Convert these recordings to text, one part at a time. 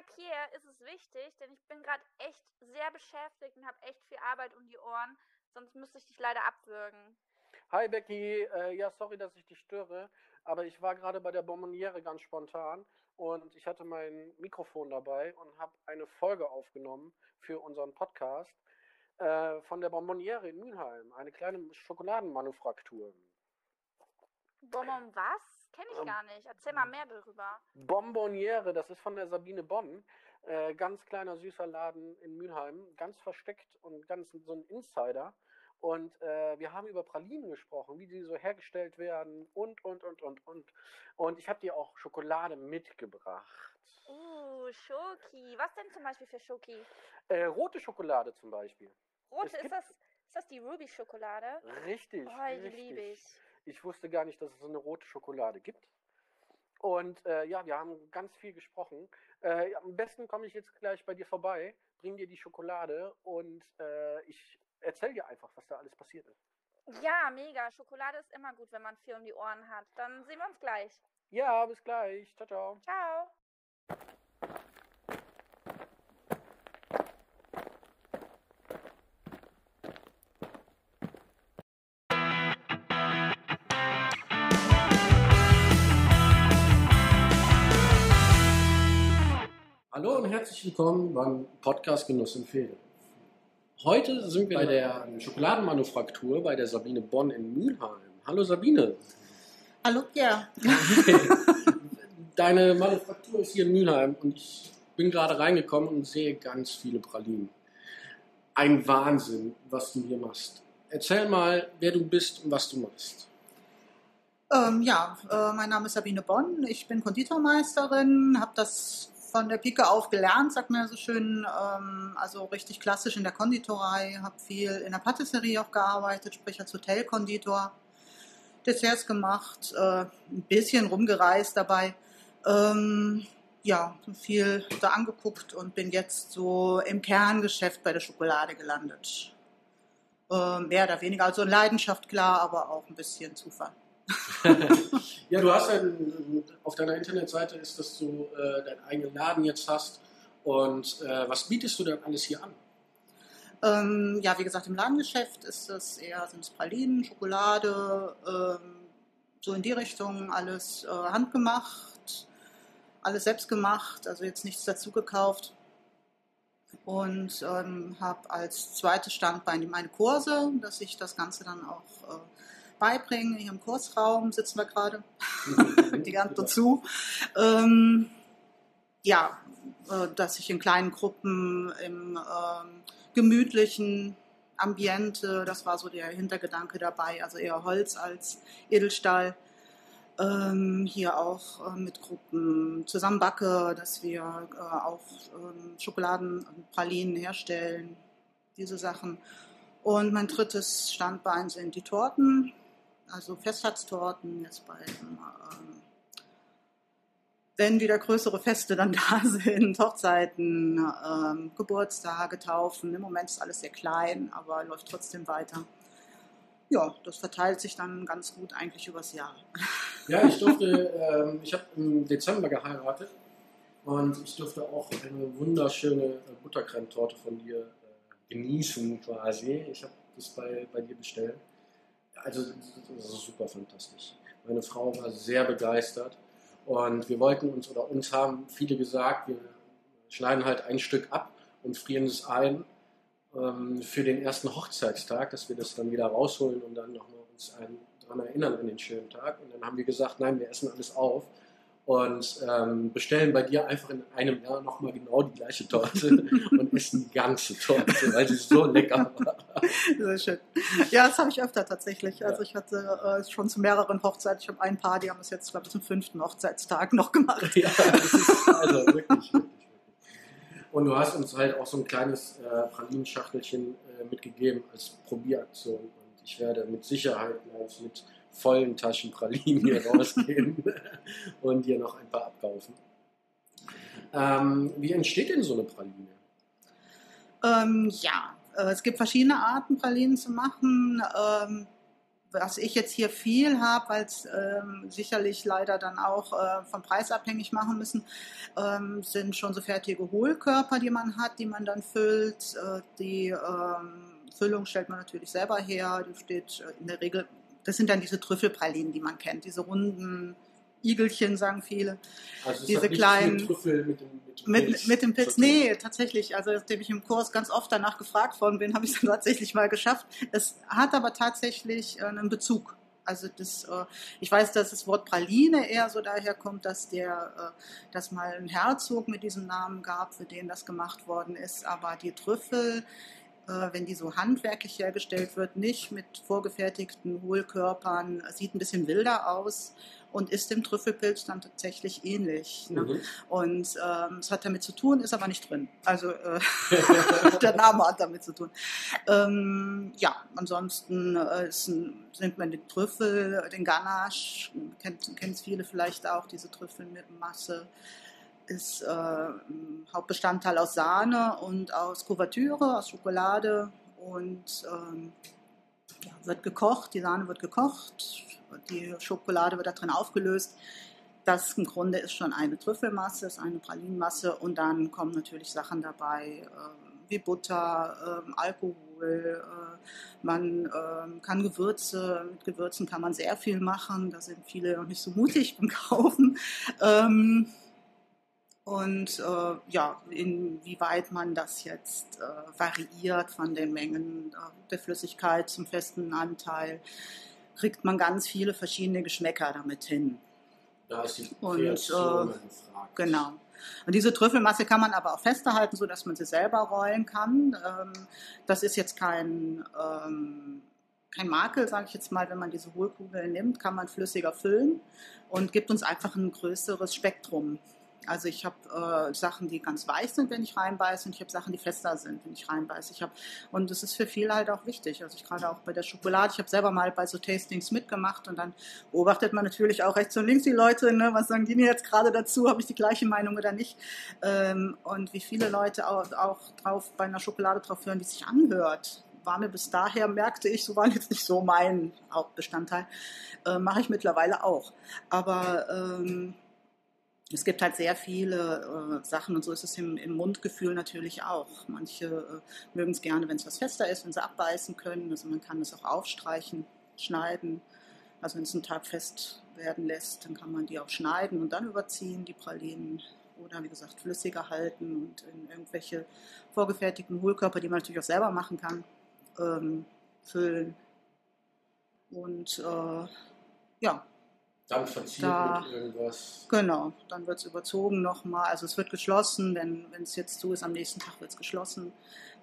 hi Pierre, ist es wichtig, denn ich bin gerade echt sehr beschäftigt und habe echt viel Arbeit um die Ohren, sonst müsste ich dich leider abwürgen. Hi Becky, äh, ja sorry, dass ich dich störe, aber ich war gerade bei der Bonbonniere ganz spontan und ich hatte mein Mikrofon dabei und habe eine Folge aufgenommen für unseren Podcast äh, von der Bonbonniere in Mülheim, eine kleine Schokoladenmanufaktur. Bonbon was? Kenne ich Ähm, gar nicht. Erzähl mal mehr darüber. Bonbonniere, das ist von der Sabine Bonn. Äh, ganz kleiner süßer Laden in Mülheim, ganz versteckt und ganz so ein Insider. Und äh, wir haben über Pralinen gesprochen, wie die so hergestellt werden und, und, und, und, und. Und ich habe dir auch Schokolade mitgebracht. Uh, Schoki. Was denn zum Beispiel für Schoki? Äh, rote Schokolade zum Beispiel. Rote, Es ist das, ist das die Ruby-Schokolade? Richtig. Oh, die liebe ich. Ich wusste gar nicht, dass es so eine rote Schokolade gibt. Und äh, ja, wir haben ganz viel gesprochen. Äh, am besten komme ich jetzt gleich bei dir vorbei, bring dir die Schokolade und äh, ich erzähl dir einfach, was da alles passiert ist. Ja, mega. Schokolade ist immer gut, wenn man viel um die Ohren hat. Dann sehen wir uns gleich. Ja, bis gleich. Ciao, ciao. Ciao. Hallo und herzlich willkommen beim Podcast Genuss Fehde. Heute sind wir bei der Schokoladenmanufaktur bei der Sabine Bonn in Mülheim. Hallo Sabine. Hallo Pierre. Deine Manufaktur ist hier in Mülheim und ich bin gerade reingekommen und sehe ganz viele Pralinen. Ein Wahnsinn, was du hier machst. Erzähl mal, wer du bist und was du machst. Ähm, ja, äh, mein Name ist Sabine Bonn. Ich bin Konditormeisterin, habe das von der Pike auf gelernt, sagt man ja so schön. Ähm, also richtig klassisch in der Konditorei, habe viel in der Patisserie auch gearbeitet, sprich als Hotelkonditor. Desserts gemacht, äh, ein bisschen rumgereist dabei. Ähm, ja, viel da angeguckt und bin jetzt so im Kerngeschäft bei der Schokolade gelandet. Äh, mehr oder weniger, also Leidenschaft klar, aber auch ein bisschen Zufall. Ja, du hast ja auf deiner Internetseite ist, dass du äh, deinen eigenen Laden jetzt hast. Und äh, was bietest du denn alles hier an? Ähm, ja, wie gesagt, im Ladengeschäft ist es eher sind es Pralinen, Schokolade, ähm, so in die Richtung, alles äh, handgemacht, alles selbst gemacht, also jetzt nichts dazu gekauft. Und ähm, habe als zweites Standbein meine Kurse, dass ich das Ganze dann auch äh, beibringe. Hier im Kursraum sitzen wir gerade, die ganze dazu. Ähm, ja, äh, dass ich in kleinen Gruppen im ähm, gemütlichen Ambiente, das war so der Hintergedanke dabei, also eher Holz als Edelstahl. Ähm, hier auch äh, mit Gruppen zusammen backe, dass wir äh, auch ähm, Schokoladen und Pralinen herstellen, diese Sachen. Und mein drittes Standbein sind die Torten, also Festtagstorten, jetzt bei ähm, wenn wieder größere Feste dann da sind, Hochzeiten, ähm, Geburtstage, Taufen. Im Moment ist alles sehr klein, aber läuft trotzdem weiter. Ja, das verteilt sich dann ganz gut eigentlich übers Jahr. Ja, ich durfte, ähm, ich habe im Dezember geheiratet und ich durfte auch eine wunderschöne Buttercreme-Torte von dir äh, genießen quasi. Ich habe das bei, bei dir bestellt. Also das ist super fantastisch. Meine Frau war sehr begeistert und wir wollten uns oder uns haben viele gesagt, wir schneiden halt ein Stück ab und frieren es ein ähm, für den ersten Hochzeitstag, dass wir das dann wieder rausholen und dann nochmal uns daran erinnern an den schönen Tag. Und dann haben wir gesagt, nein, wir essen alles auf und ähm, bestellen bei dir einfach in einem Jahr nochmal genau die gleiche Torte und essen die ganze Torte, weil sie so lecker war. Sehr schön. Ja, das habe ich öfter tatsächlich. Also ich hatte äh, schon zu mehreren Hochzeiten, ich habe ein paar, die haben es jetzt, glaube ich, zum fünften Hochzeitstag noch gemacht. Ja, das ist also wirklich, wirklich, wirklich. Und du hast uns halt auch so ein kleines äh, Pralinenschachtelchen äh, mitgegeben als Probieraktion. Und ich werde mit Sicherheit gleich mit vollen Taschen Pralinen hier rausgehen und dir noch ein paar abkaufen. Ähm, wie entsteht denn so eine Praline? Ähm, ja, äh, es gibt verschiedene Arten, Pralinen zu machen. Ähm, was ich jetzt hier viel habe, weil es ähm, sicherlich leider dann auch äh, vom Preis abhängig machen müssen, ähm, sind schon so fertige Hohlkörper, die man hat, die man dann füllt. Äh, die ähm, Füllung stellt man natürlich selber her. Die steht äh, in der Regel, das sind dann diese Trüffelpralinen, die man kennt, diese runden Igelchen, sagen viele. Also es Diese kleinen- Trüffel mit dem, mit dem Mit, Pilz mit dem Pilz, nee, tatsächlich. Also, nachdem ich im Kurs ganz oft danach gefragt worden bin, habe ich es dann tatsächlich mal geschafft. Es hat aber tatsächlich äh, einen Bezug. Also das, äh, ich weiß, dass das Wort Praline eher so daher kommt, dass der, äh, dass mal ein Herzog mit diesem Namen gab, für den das gemacht worden ist. Aber die Trüffel, wenn die so handwerklich hergestellt wird, nicht mit vorgefertigten Hohlkörpern, sieht ein bisschen wilder aus und ist dem Trüffelpilz dann tatsächlich ähnlich. Ne? Mhm. Und ähm, es hat damit zu tun, ist aber nicht drin. Also äh, der Name hat damit zu tun. Ähm, ja, ansonsten äh, ist ein, nimmt man den Trüffel, den Ganache, kennt kennt viele vielleicht auch, diese Trüffel mit Masse, ist äh, Hauptbestandteil aus Sahne und aus Kuvertüre, aus Schokolade und ähm, ja, wird gekocht, die Sahne wird gekocht, die Schokolade wird da drin aufgelöst. Das im Grunde ist schon eine Trüffelmasse, ist eine Pralinenmasse und dann kommen natürlich Sachen dabei ähm, wie Butter, ähm, Alkohol. Äh, man ähm, kann Gewürze, mit Gewürzen kann man sehr viel machen. Da sind viele noch nicht so mutig beim Kaufen. Ähm, und äh, ja, inwieweit man das jetzt äh, variiert von den Mengen äh, der Flüssigkeit zum festen Anteil, kriegt man ganz viele verschiedene Geschmäcker damit hin. Da ist die Und, äh. Genau. Und diese Trüffelmasse kann man aber auch fester halten, sodass man sie selber rollen kann. Ähm, das ist jetzt kein, ähm, kein Makel, sage ich jetzt mal, wenn man diese Hohlkugeln nimmt, kann man flüssiger füllen und gibt uns einfach ein größeres Spektrum. Also ich habe äh, Sachen, die ganz weich sind, wenn ich reinbeiße, und ich habe Sachen, die fester sind, wenn ich reinbeiße. Ich hab, und das ist für viele halt auch wichtig. Also ich gerade auch bei der Schokolade, ich habe selber mal bei so Tastings mitgemacht und dann beobachtet man natürlich auch rechts und links die Leute, ne? was sagen die mir jetzt gerade dazu, habe ich die gleiche Meinung oder nicht. Ähm, und wie viele Leute auch, auch drauf bei einer Schokolade drauf hören, die sich anhört. War mir bis daher, merkte ich, so war jetzt nicht so mein Hauptbestandteil. Äh, Mache ich mittlerweile auch. Aber ähm, es gibt halt sehr viele äh, Sachen und so ist es im, im Mundgefühl natürlich auch. Manche äh, mögen es gerne, wenn es was fester ist, wenn sie abbeißen können. Also man kann es auch aufstreichen, schneiden. Also wenn es einen Tag fest werden lässt, dann kann man die auch schneiden und dann überziehen, die Pralinen. Oder wie gesagt, flüssiger halten und in irgendwelche vorgefertigten Hohlkörper, die man natürlich auch selber machen kann, ähm, füllen. Und äh, ja, Dann verziert Da- mit irgendwas. Genau, dann wird es überzogen nochmal. Also es wird geschlossen, wenn es jetzt zu ist, am nächsten Tag wird es geschlossen.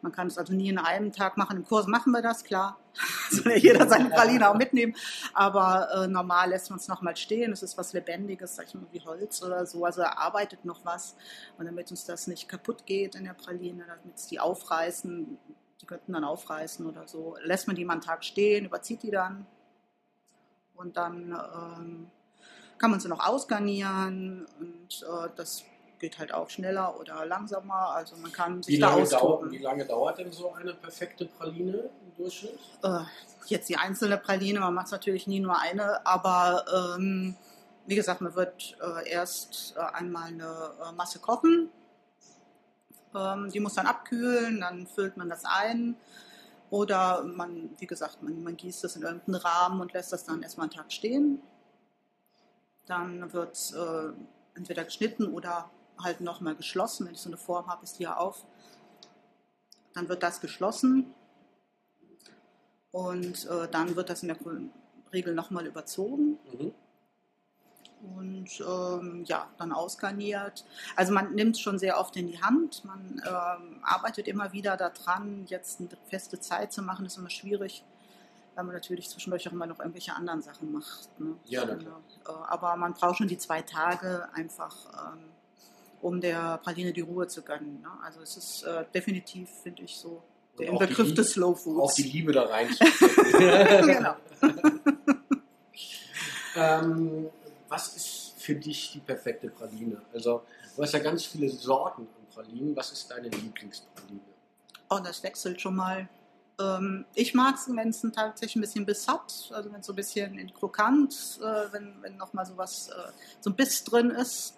Man kann es also nie in einem Tag machen. Im Kurs machen wir das, klar. Soll ja jeder seine Praline auch mitnehmen. Aber äh, normal lässt man es nochmal stehen. Es ist was Lebendiges, sag ich mal, wie Holz oder so. Also er arbeitet noch was. Und damit uns das nicht kaputt geht in der Praline, damit es die aufreißen, die könnten dann aufreißen oder so, lässt man die mal einen Tag stehen, überzieht die dann. Und dann ähm, kann man sie noch ausgarnieren und äh, das geht halt auch schneller oder langsamer. Also man kann sich Wie da lange, dauert, austoben. wie lange dauert denn so eine perfekte Praline im Durchschnitt? Äh, jetzt die einzelne Praline, man macht es natürlich nie nur eine, aber ähm, wie gesagt, man wird äh, erst äh, einmal eine äh, Masse kochen. Ähm, die muss dann abkühlen, dann füllt man das ein. Oder man, wie gesagt, man, man gießt das in irgendeinen Rahmen und lässt das dann erstmal einen Tag stehen. Dann wird es äh, entweder geschnitten oder halt nochmal geschlossen. Wenn ich so eine Form habe, ist die ja auf. Dann wird das geschlossen und äh, dann wird das in der Regel nochmal überzogen Mhm. und ähm, ja, dann ausgarniert. Also man nimmt es schon sehr oft in die Hand. Man ähm, arbeitet immer wieder daran, jetzt eine feste Zeit zu machen, ist immer schwierig, weil man natürlich zwischendurch auch immer noch irgendwelche anderen Sachen macht. Ne? Ja, na klar. Äh, aber man braucht schon die zwei Tage einfach, ähm, um der Praline die Ruhe zu gönnen. Ne? Also es ist äh, definitiv, finde ich, so der Begriff des Slow Foods. Auch die Liebe da rein. genau. ähm, was ist für dich die perfekte Praline? Also, du hast ja ganz viele Sorten an Pralinen. Was ist deine Lieblingspraline? Oh, das wechselt schon mal. Ähm, ich mag es, wenn es tatsächlich ein bisschen Biss hat, also wenn es so ein bisschen in krokant, äh, wenn, wenn nochmal so was, äh, so ein Biss drin ist.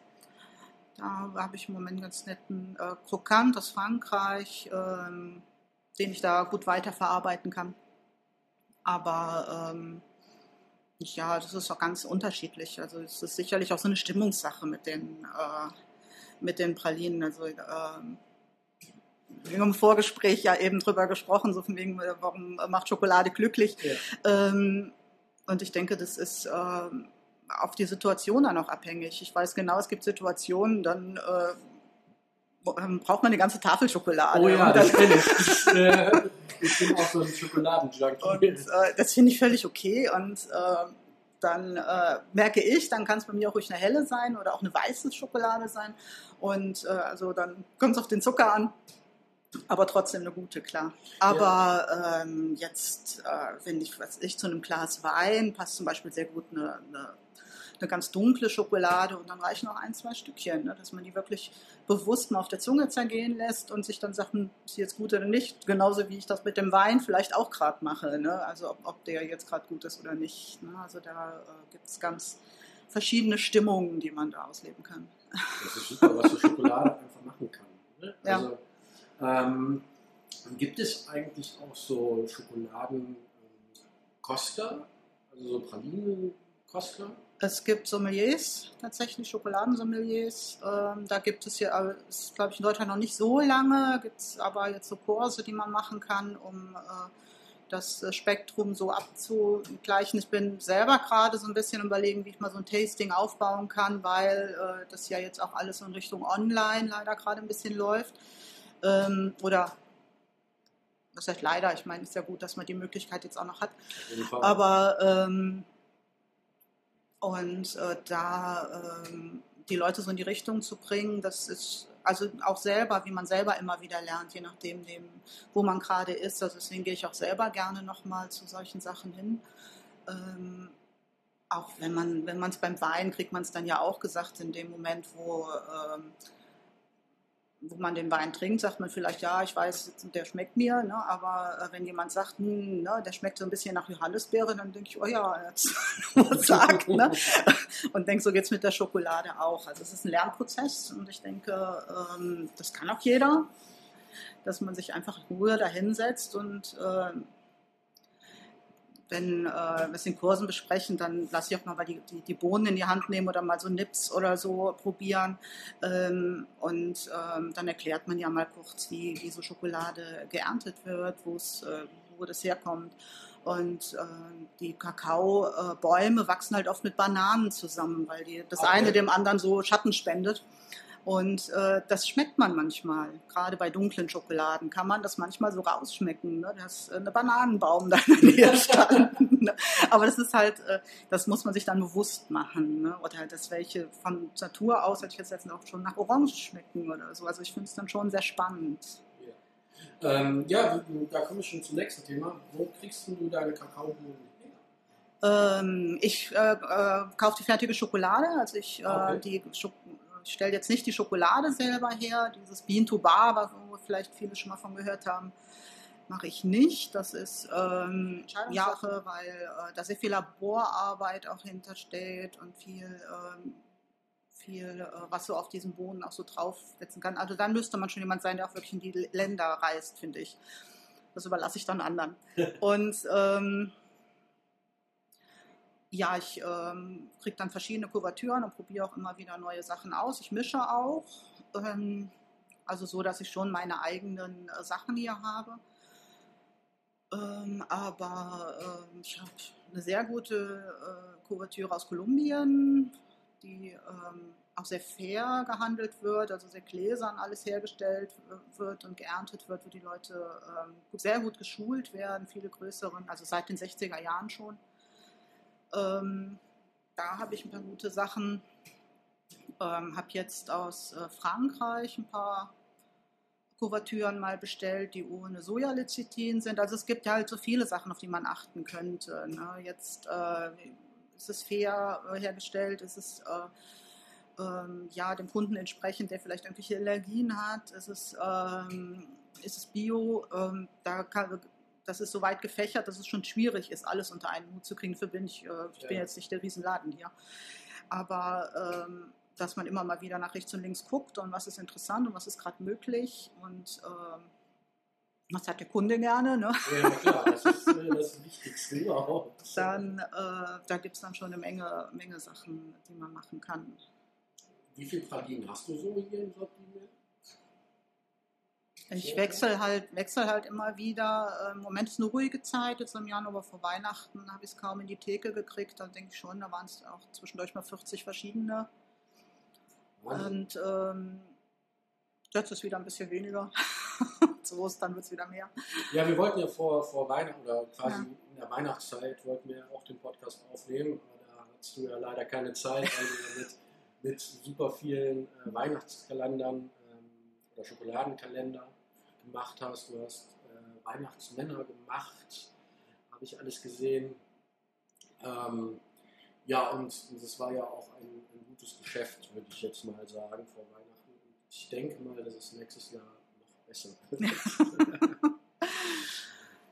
Da habe ich im Moment einen ganz netten äh, Krokant aus Frankreich, ähm, den ich da gut weiterverarbeiten kann. Aber ähm, ja, das ist auch ganz unterschiedlich. Also es ist sicherlich auch so eine Stimmungssache mit den, äh, mit den Pralinen. Also ähm, im Vorgespräch ja eben drüber gesprochen, so von wegen, äh, warum macht Schokolade glücklich. Ja. Ähm, und ich denke, das ist ähm, auf die Situation dann auch abhängig. Ich weiß genau, es gibt Situationen, dann äh, ähm, braucht man eine ganze Tafel Schokolade. Oh ja, das kenne ich. Äh, ich bin auch so ein Schokoladenjunkie. Und äh, das finde ich völlig okay. Und äh, dann äh, merke ich, dann kann es bei mir auch ruhig eine helle sein oder auch eine weiße Schokolade sein. Und äh, also dann kommt es auf den Zucker an. Aber trotzdem eine gute, klar. Aber ja. ähm, jetzt, äh, wenn ich, was ich zu einem Glas Wein passt zum Beispiel sehr gut eine, eine eine ganz dunkle Schokolade und dann reichen noch ein, zwei Stückchen, ne, dass man die wirklich bewusst mal auf der Zunge zergehen lässt und sich dann sagt, hm, ist sie jetzt gut oder nicht. Genauso wie ich das mit dem Wein vielleicht auch gerade mache. Ne? Also ob, ob, der jetzt gerade gut ist oder nicht. Ne? Also da äh, gibt es ganz verschiedene Stimmungen, die man da ausleben kann. Das ist super, was so Schokolade einfach machen kann. Ne? Also, ja. Ähm, gibt es eigentlich auch so Schokoladenkoster, also so Pralinenkoster? Es gibt Sommeliers, tatsächlich Schokoladensommeliers. Ähm, da gibt es hier, ist glaube ich in Deutschland noch nicht so lange, gibt es aber jetzt so Kurse, die man machen kann, um äh, das Spektrum so abzugleichen. Ich bin selber gerade so ein bisschen überlegen, wie ich mal so ein Tasting aufbauen kann, weil äh, das ja jetzt auch alles in Richtung Online leider gerade ein bisschen läuft. Ähm, oder das heißt leider, ich meine, ist ja gut, dass man die Möglichkeit jetzt auch noch hat. Aber ähm, und äh, da ähm, die Leute so in die Richtung zu bringen, das ist also auch selber, wie man selber immer wieder lernt, je nachdem, dem, wo man gerade ist. Also deswegen gehe ich auch selber gerne nochmal zu solchen Sachen hin. Ähm, auch wenn man, wenn man es beim Wein kriegt, man es dann ja auch gesagt, in dem Moment, wo ähm, wo man den Wein trinkt, sagt man vielleicht, ja, ich weiß, der schmeckt mir, ne? aber äh, wenn jemand sagt, hm, ne, der schmeckt so ein bisschen nach Johannisbeere, dann denke ich, oh ja, er hat was sagt. Ne? Und denke, so geht es mit der Schokolade auch. Also es ist ein Lernprozess und ich denke, ähm, das kann auch jeder, dass man sich einfach in Ruhe dahinsetzt und äh, wenn äh, wir es in Kursen besprechen, dann lasse ich auch mal die, die, die, Bohnen in die Hand nehmen oder mal so Nips oder so probieren. Ähm, und ähm, dann erklärt man ja mal kurz, wie, wie so Schokolade geerntet wird, äh, wo das herkommt. Und äh, die Kakaobäume wachsen halt oft mit Bananen zusammen, weil die, das okay. eine dem anderen so Schatten spendet. Und äh, das schmeckt man manchmal. Gerade bei dunklen Schokoladen kann man das manchmal so rausschmecken, ne? dass äh, eine Bananenbaum da in der Nähe stand. Ne? Aber das ist halt, äh, das muss man sich dann bewusst machen. Ne? Oder halt, dass welche von Natur aus, hätte ich jetzt auch schon nach Orange schmecken oder so. Also ich finde es dann schon sehr spannend. Ja, ähm, ja da komme ich schon zum nächsten Thema. Wo kriegst du deine Kakaobohnen ähm, ich äh, äh, kaufe die fertige Schokolade, also ich äh, okay. die Schok ich stelle jetzt nicht die Schokolade selber her, dieses Bean to Bar, wo vielleicht viele schon mal von gehört haben, mache ich nicht. Das ist ähm, Jahre, weil äh, da sehr viel Laborarbeit auch hintersteht und viel, ähm, viel äh, was so auf diesen Boden auch so draufsetzen kann. Also dann müsste man schon jemand sein, der auch wirklich in die Länder reist, finde ich. Das überlasse ich dann anderen. und ähm, ja, ich ähm, kriege dann verschiedene Kuvertüren und probiere auch immer wieder neue Sachen aus. Ich mische auch, ähm, also so, dass ich schon meine eigenen äh, Sachen hier habe. Ähm, aber ähm, ich habe eine sehr gute äh, Kuvertüre aus Kolumbien, die ähm, auch sehr fair gehandelt wird, also sehr gläsern alles hergestellt wird und geerntet wird, wo die Leute ähm, sehr gut geschult werden, viele größeren, also seit den 60er Jahren schon. Ähm, da habe ich ein paar gute Sachen. Ähm, habe jetzt aus äh, Frankreich ein paar Kuvertüren mal bestellt, die ohne Sojalecithin sind. Also es gibt ja halt so viele Sachen, auf die man achten könnte. Ne? Jetzt äh, ist es fair äh, hergestellt, ist es äh, ähm, ja dem Kunden entsprechend, der vielleicht irgendwelche Allergien hat, ist es, ähm, ist es bio, ähm, da kann, das ist so weit gefächert, dass es schon schwierig ist, alles unter einen Hut zu kriegen. Für bin ich, äh, ich bin Ja. jetzt nicht der Riesenladen hier. Aber ähm, dass man immer mal wieder nach rechts und links guckt und was ist interessant und was ist gerade möglich und ähm, was hat der Kunde gerne, ne? Ja, klar, das ist äh, das Wichtigste überhaupt. dann äh, da gibt es dann schon eine Menge, Menge Sachen, die man machen kann. Wie viele Pralinen hast du so hier im Sortiment? Ich wechsle halt, wechsel halt immer wieder. Äh, Im Moment ist eine ruhige Zeit, jetzt im Januar vor Weihnachten habe ich es kaum in die Theke gekriegt. Da denke ich schon, da waren es auch zwischendurch mal 40 verschiedene. Wahnsinn. Und ähm, jetzt ist wieder ein bisschen weniger. Zu Ostern wird es wieder mehr. Ja, wir wollten ja vor, vor Weihnachten oder quasi Ja. in der Weihnachtszeit wollten wir auch den Podcast aufnehmen, aber da hattest du ja leider keine Zeit, ja mit, mit super vielen äh, Weihnachtskalendern ähm, oder Schokoladenkalender gemacht hast. Du hast äh, Weihnachtsmänner gemacht, habe ich alles gesehen. Ähm, ja, und es war ja auch ein, ein gutes Geschäft, würde ich jetzt mal sagen, vor Weihnachten. Ich denke mal, dass es nächstes Jahr noch besser wird.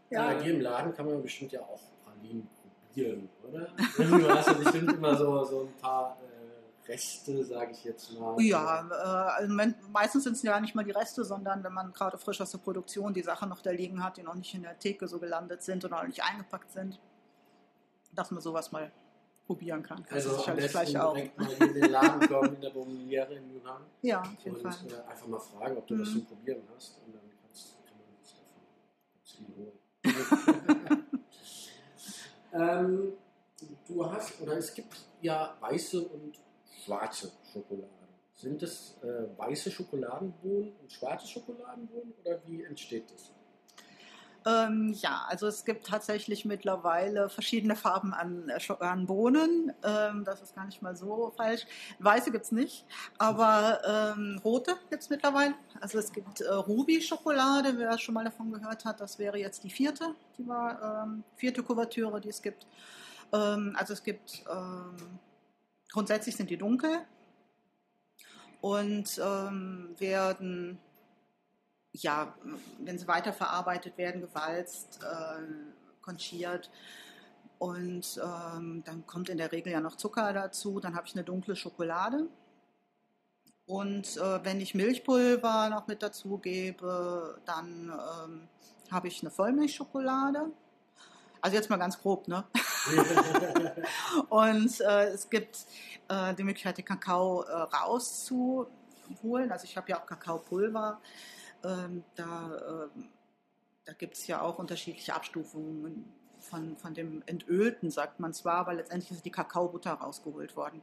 Ja. Ja, hier im Laden kann man bestimmt ja auch Pralinen probieren, oder? Du hast ja bestimmt immer so, so ein paar äh, Reste, sage ich jetzt mal. Ja, äh, also meistens sind es ja nicht mal die Reste, sondern wenn man gerade frisch aus der Produktion die Sachen noch da liegen hat, die noch nicht in der Theke so gelandet sind oder noch nicht eingepackt sind, dass man sowas mal probieren kann. Also am sicherlich besten auch. direkt mal in den Laden kommen, in der Bonniere in Yunan Ja, auf jeden und Fall. äh, einfach mal fragen, ob du Mhm. zum Probieren hast und dann kannst, kann man sich davon ganz viel holen. ähm, du hast, oder es gibt ja weiße und schwarze Schokolade. Sind es äh, weiße Schokoladenbohnen und schwarze Schokoladenbohnen oder wie entsteht das? Ähm, ja, also es gibt tatsächlich mittlerweile verschiedene Farben an, äh, an Bohnen. Ähm, das ist gar nicht mal so falsch. Weiße gibt es nicht, aber ähm, rote gibt es mittlerweile. Also es gibt äh, Ruby-Schokolade, wer schon mal davon gehört hat, das wäre jetzt die vierte, die war, ähm, vierte Kuvertüre, die es gibt. Ähm, also es gibt, ähm, grundsätzlich sind die dunkel und ähm, werden ja, wenn sie weiterverarbeitet werden, gewalzt, äh, konchiert. Und ähm, dann kommt in der Regel ja noch Zucker dazu. Dann habe ich eine dunkle Schokolade. Und äh, wenn ich Milchpulver noch mit dazu gebe, dann ähm, habe ich eine Vollmilchschokolade. Also jetzt mal ganz grob, ne? Und äh, es gibt äh, die Möglichkeit, den Kakao äh, rauszuholen. Also ich habe ja auch Kakaopulver. Ähm, da ähm, da gibt es ja auch unterschiedliche Abstufungen von, von dem Entölten, sagt man zwar, aber letztendlich ist die Kakaobutter rausgeholt worden.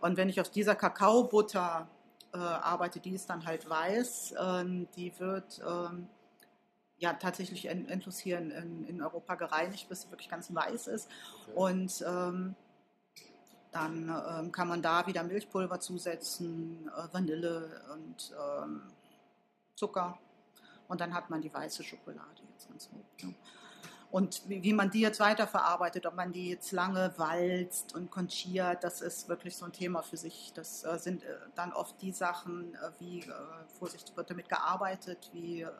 Und wenn ich aus dieser Kakaobutter äh, arbeite, die ist dann halt weiß, ähm, die wird ähm, ja tatsächlich en- endlos hier in, in, in Europa gereinigt, bis sie wirklich ganz weiß ist. Und ähm, dann ähm, kann man da wieder Milchpulver zusetzen, äh, Vanille und ähm, Zucker. Und dann hat man die weiße Schokolade jetzt ganz grob. Ne? Und wie, wie man die jetzt weiterverarbeitet, ob man die jetzt lange walzt und konchiert, das ist wirklich so ein Thema für sich. Das äh, sind äh, dann oft die Sachen, äh, wie äh, Vorsicht wird damit gearbeitet, wie äh,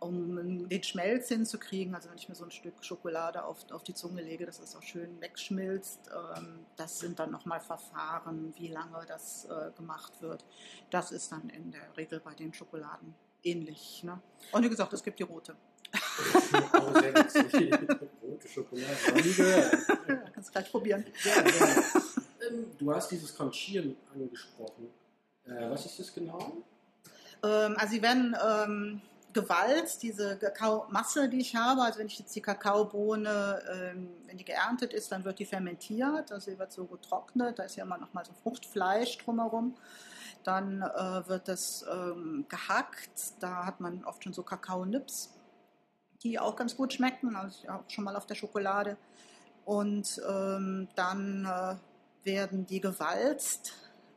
um den Schmelz hinzukriegen. Also wenn ich mir so ein Stück Schokolade auf, auf die Zunge lege, dass es auch schön wegschmilzt. Ähm, das sind dann nochmal Verfahren, wie lange das äh, gemacht wird. Das ist dann in der Regel bei den Schokoladen ähnlich. Ne? Und wie gesagt, es gibt die rote. Auch sehr witzig. Rote Schokolade, noch nie gehört. Ja, kannst du gleich probieren. Ja, gerne. ähm, du hast dieses Conchieren angesprochen. Äh, was ist das genau? Ähm, also sie werden ähm, gewalzt, diese Kakaomasse, die ich habe. Also wenn ich jetzt die Kakaobohne, ähm, wenn die geerntet ist, dann wird die fermentiert. Also sie wird so getrocknet. Da ist ja immer noch mal so Fruchtfleisch drumherum. Dann äh, wird das ähm, gehackt. Da hat man oft schon so Kakaonips, die auch ganz gut schmecken. Also auch schon mal auf der Schokolade. Und ähm, dann äh, werden die gewalzt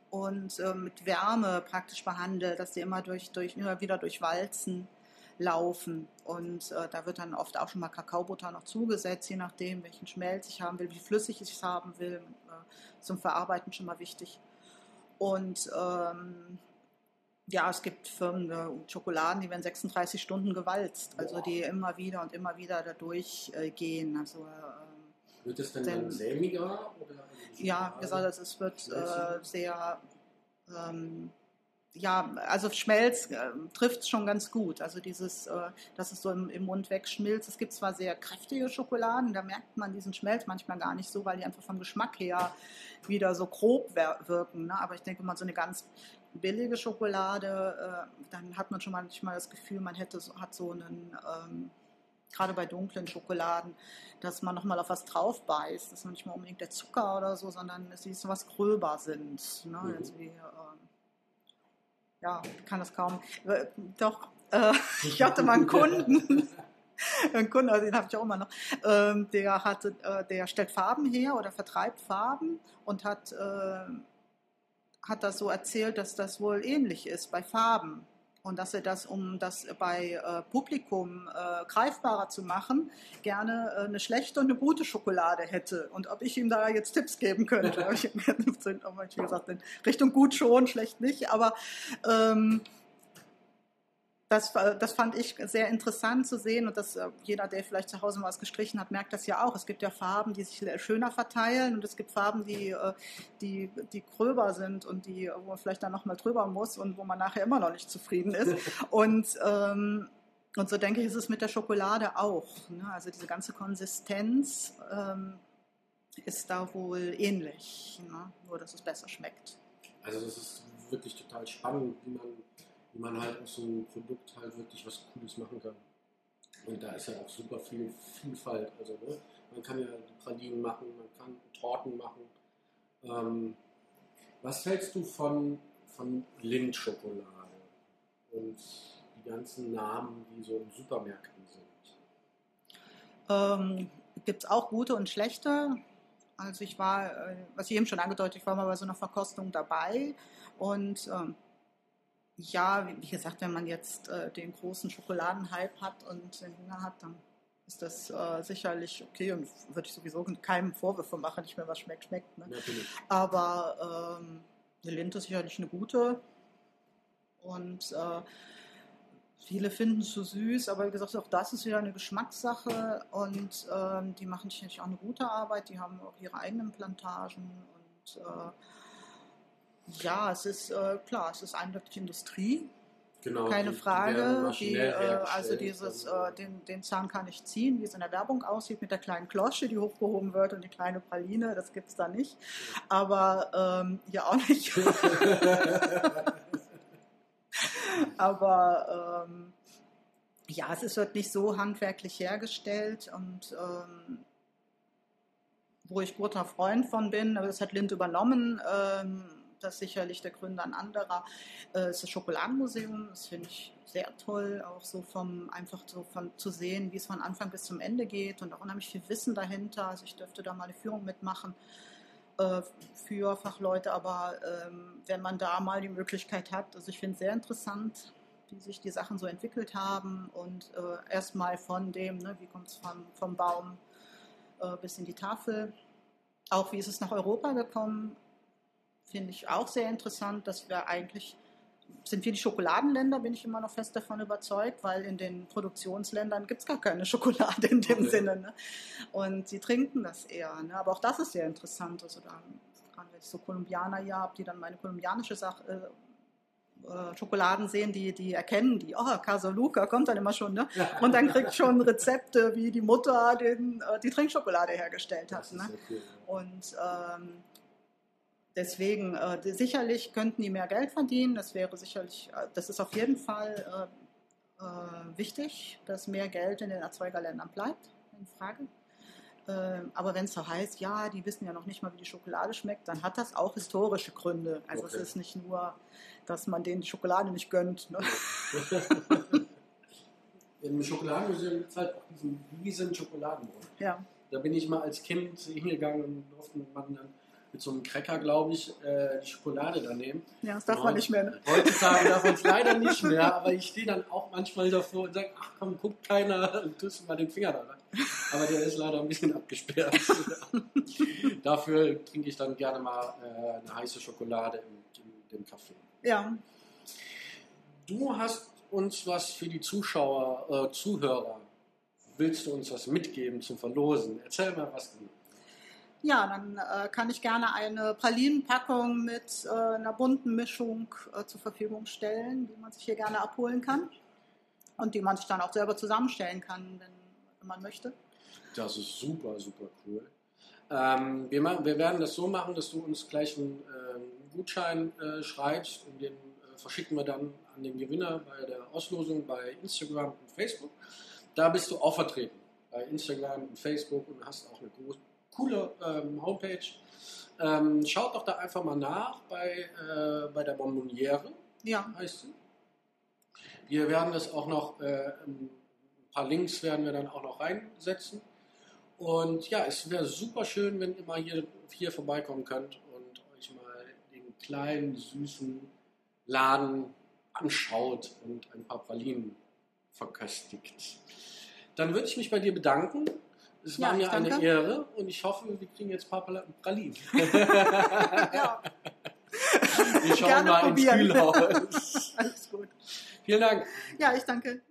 und äh, mit Wärme praktisch behandelt, dass die immer durch, durch immer wieder durch Walzen laufen. Und äh, da wird dann oft auch schon mal Kakaobutter noch zugesetzt, je nachdem, welchen Schmelz ich haben will, wie flüssig ich es haben will. Äh, zum Verarbeiten schon mal wichtig. Und ähm, Ja, es gibt Firmen äh, und Schokoladen, die werden 36 Stunden gewalzt, also Boah. die immer wieder und immer wieder dadurch äh, gehen. Also ähm, Wird es denn Denn- dann sämiger? Oder ja, gesagt, also es wird äh, sehr, ähm, ja, also Schmelz äh, trifft es schon ganz gut. Also dieses, äh, dass es so im, im Mund wegschmilzt. Es gibt zwar sehr kräftige Schokoladen, da merkt man diesen Schmelz manchmal gar nicht so, weil die einfach vom Geschmack her wieder so grob wirken. Ne? Aber ich denke mal, so eine ganz billige Schokolade, äh, dann hat man schon manchmal das Gefühl, man hätte so, hat so einen, ähm, gerade bei dunklen Schokoladen, dass man nochmal auf was drauf beißt. Das ist nicht mal unbedingt der Zucker oder so, sondern dass sie so was gröber sind. Ne? Mhm. Also wie, ähm, ja, kann das kaum. äh, Doch, äh, ich hatte mal einen Kunden, einen Kunden, also den habe ich auch immer noch, ähm, der hatte, äh, der stellt Farben her oder vertreibt Farben und hat, äh, hat das so erzählt, dass das wohl ähnlich ist bei Farben. Und dass er das, um das bei äh, Publikum äh, greifbarer zu machen, gerne äh, eine schlechte und eine gute Schokolade hätte. Und ob ich ihm da jetzt Tipps geben könnte. Ich ihm hab ich gesagt, in Richtung gut schon, schlecht nicht. Aber ähm, das, war- das fand ich sehr interessant zu sehen und dass äh, jeder, der vielleicht zu Hause mal was gestrichen hat, merkt das ja auch. Es gibt ja Farben, die sich schöner verteilen und es gibt Farben, die, äh, die, die gröber sind und die, wo man vielleicht dann nochmal drüber muss und wo man nachher immer noch nicht zufrieden ist. Und, ähm, und so denke ich, ist es mit der Schokolade auch. Ne? Also diese ganze Konsistenz ähm, ist da wohl ähnlich, ne? nur dass es besser schmeckt. Also das ist wirklich total spannend, wie man, wie man halt aus so einem Produkt halt wirklich was Cooles machen kann. Und da ist ja auch super viel Vielfalt. Also ne, man kann ja Pralinen machen, man kann Torten machen. Ähm, was hältst du von, von Lindschokolade und die ganzen Namen, die so in Supermärkten sind? Ähm, Gibt es auch gute und schlechte. Also ich war, äh, was ich eben schon angedeutet, ich war mal bei so einer Verkostung dabei und ähm, ja, wie, gesagt, wenn man jetzt äh, den großen Schokoladenhype hat und den Hunger hat, dann ist das äh, sicherlich okay und würde ich sowieso keinem Vorwürfe machen, nicht mehr was schmeckt, schmeckt. Ne? Natürlich. Aber ähm, eine Linte ist sicherlich eine gute. Und äh, viele finden es zu süß, aber wie gesagt, auch das ist wieder eine Geschmackssache. Und ähm, die machen sicherlich auch eine gute Arbeit. Die haben auch ihre eigenen Plantagen. Und äh, ja, es ist äh, klar, es ist eindeutig Industrie. Genau, Keine die- die Frage. Die, maschinell äh, also dieses, und, äh, den, den Zahn kann ich ziehen, wie es in der Werbung aussieht, mit der kleinen Klosche, die hochgehoben wird und die kleine Praline, das gibt es da nicht. Aber ähm, hier auch nicht. Aber ähm, ja, es ist halt nicht so handwerklich hergestellt und ähm, wo ich guter Freund von bin, aber das hat Lind übernommen. Ähm, das ist sicherlich der Gründer ein anderer. Äh, es ist das Schokoladenmuseum, das finde ich sehr toll, auch so vom einfach so von zu sehen, wie es von Anfang bis zum Ende geht und auch unheimlich viel Wissen dahinter. Also ich dürfte da mal eine Führung mitmachen äh, für Fachleute, aber ähm, wenn man da mal die Möglichkeit hat, also ich finde es sehr interessant, wie sich die Sachen so entwickelt haben und äh, erstmal von dem, ne, wie kommt es vom, vom Baum äh, bis in die Tafel, auch wie ist es nach Europa gekommen, finde ich auch sehr interessant, dass wir eigentlich sind wir die Schokoladenländer, bin ich immer noch fest davon überzeugt, weil in den Produktionsländern gibt es gar keine Schokolade in dem Okay. Sinne. Ne? Und sie trinken das eher. Ne? Aber auch das ist sehr interessant. Also da, gerade wenn ich so Kolumbianer hier habe, die dann meine kolumbianische Sache, äh, äh, Schokoladen sehen, die, die erkennen die, oh, Casoluca kommt dann immer schon, ne? Und dann kriegt schon Rezepte, wie die Mutter den, äh, die Trinkschokolade hergestellt hat. Ne? cool. ja. Und ähm, deswegen, äh, sicherlich könnten die mehr Geld verdienen. Das wäre sicherlich, äh, das ist auf jeden Fall äh, äh, wichtig, dass mehr Geld in den Erzeugerländern bleibt, in Frage. Ähm, aber wenn es so heißt, ja, die wissen ja noch nicht mal, wie die Schokolade schmeckt, dann hat das auch historische Gründe. Also Okay. es ist nicht nur, dass man denen die Schokolade nicht gönnt. Ne? Im Schokoladenmuseum gibt es halt auch diesen riesen Schokoladenbrot. Ja. Da bin ich mal als Kind hingegangen und durfte man dann mit so einem Cracker, glaube ich, äh, die Schokolade da nehmen. ja, das darf man nicht mehr. Ne? Heutzutage darf man es leider nicht mehr, aber ich stehe dann auch manchmal davor und sage, ach komm, guckt keiner und tust mal den Finger da rein. Aber der ist leider ein bisschen abgesperrt. Dafür trinke ich dann gerne mal äh, eine heiße Schokolade im, im, im Kaffee. Ja, du hast uns was für die Zuschauer, äh, Zuhörer. Willst du uns was mitgeben zum Verlosen? Erzähl mal was. Du. Ja, dann äh, kann ich gerne eine Pralinenpackung mit äh, einer bunten Mischung äh, zur Verfügung stellen, die man sich hier gerne abholen kann und die man sich dann auch selber zusammenstellen kann, wenn, wenn man möchte. Das ist super, super cool. Ähm, wir, machen, wir werden das so machen, dass du uns gleich einen äh, Gutschein äh, schreibst und den äh, verschicken wir dann an den Gewinner bei der Auslosung bei Instagram und Facebook. Da bist du auch vertreten bei Instagram und Facebook und hast auch eine große coole ähm, Homepage. Ähm, schaut doch da einfach mal nach bei, äh, bei der Bonbonniere, Ja, heißt sie. Wir werden das auch noch, äh, ein paar Links werden wir dann auch noch reinsetzen. Und ja, es wäre super schön, wenn ihr mal hier, hier vorbeikommen könnt und euch mal den kleinen, süßen Laden anschaut und ein paar Pralinen verköstigt. Dann würde ich mich bei dir bedanken. Es Ja, war mir ich eine. Ehre und ich hoffe, wir kriegen jetzt ein paar Pala- Pralinen. ja Wir schauen Gerne mal probieren. ins Kühlhaus. alles gut. Vielen Dank. Ja, ich danke.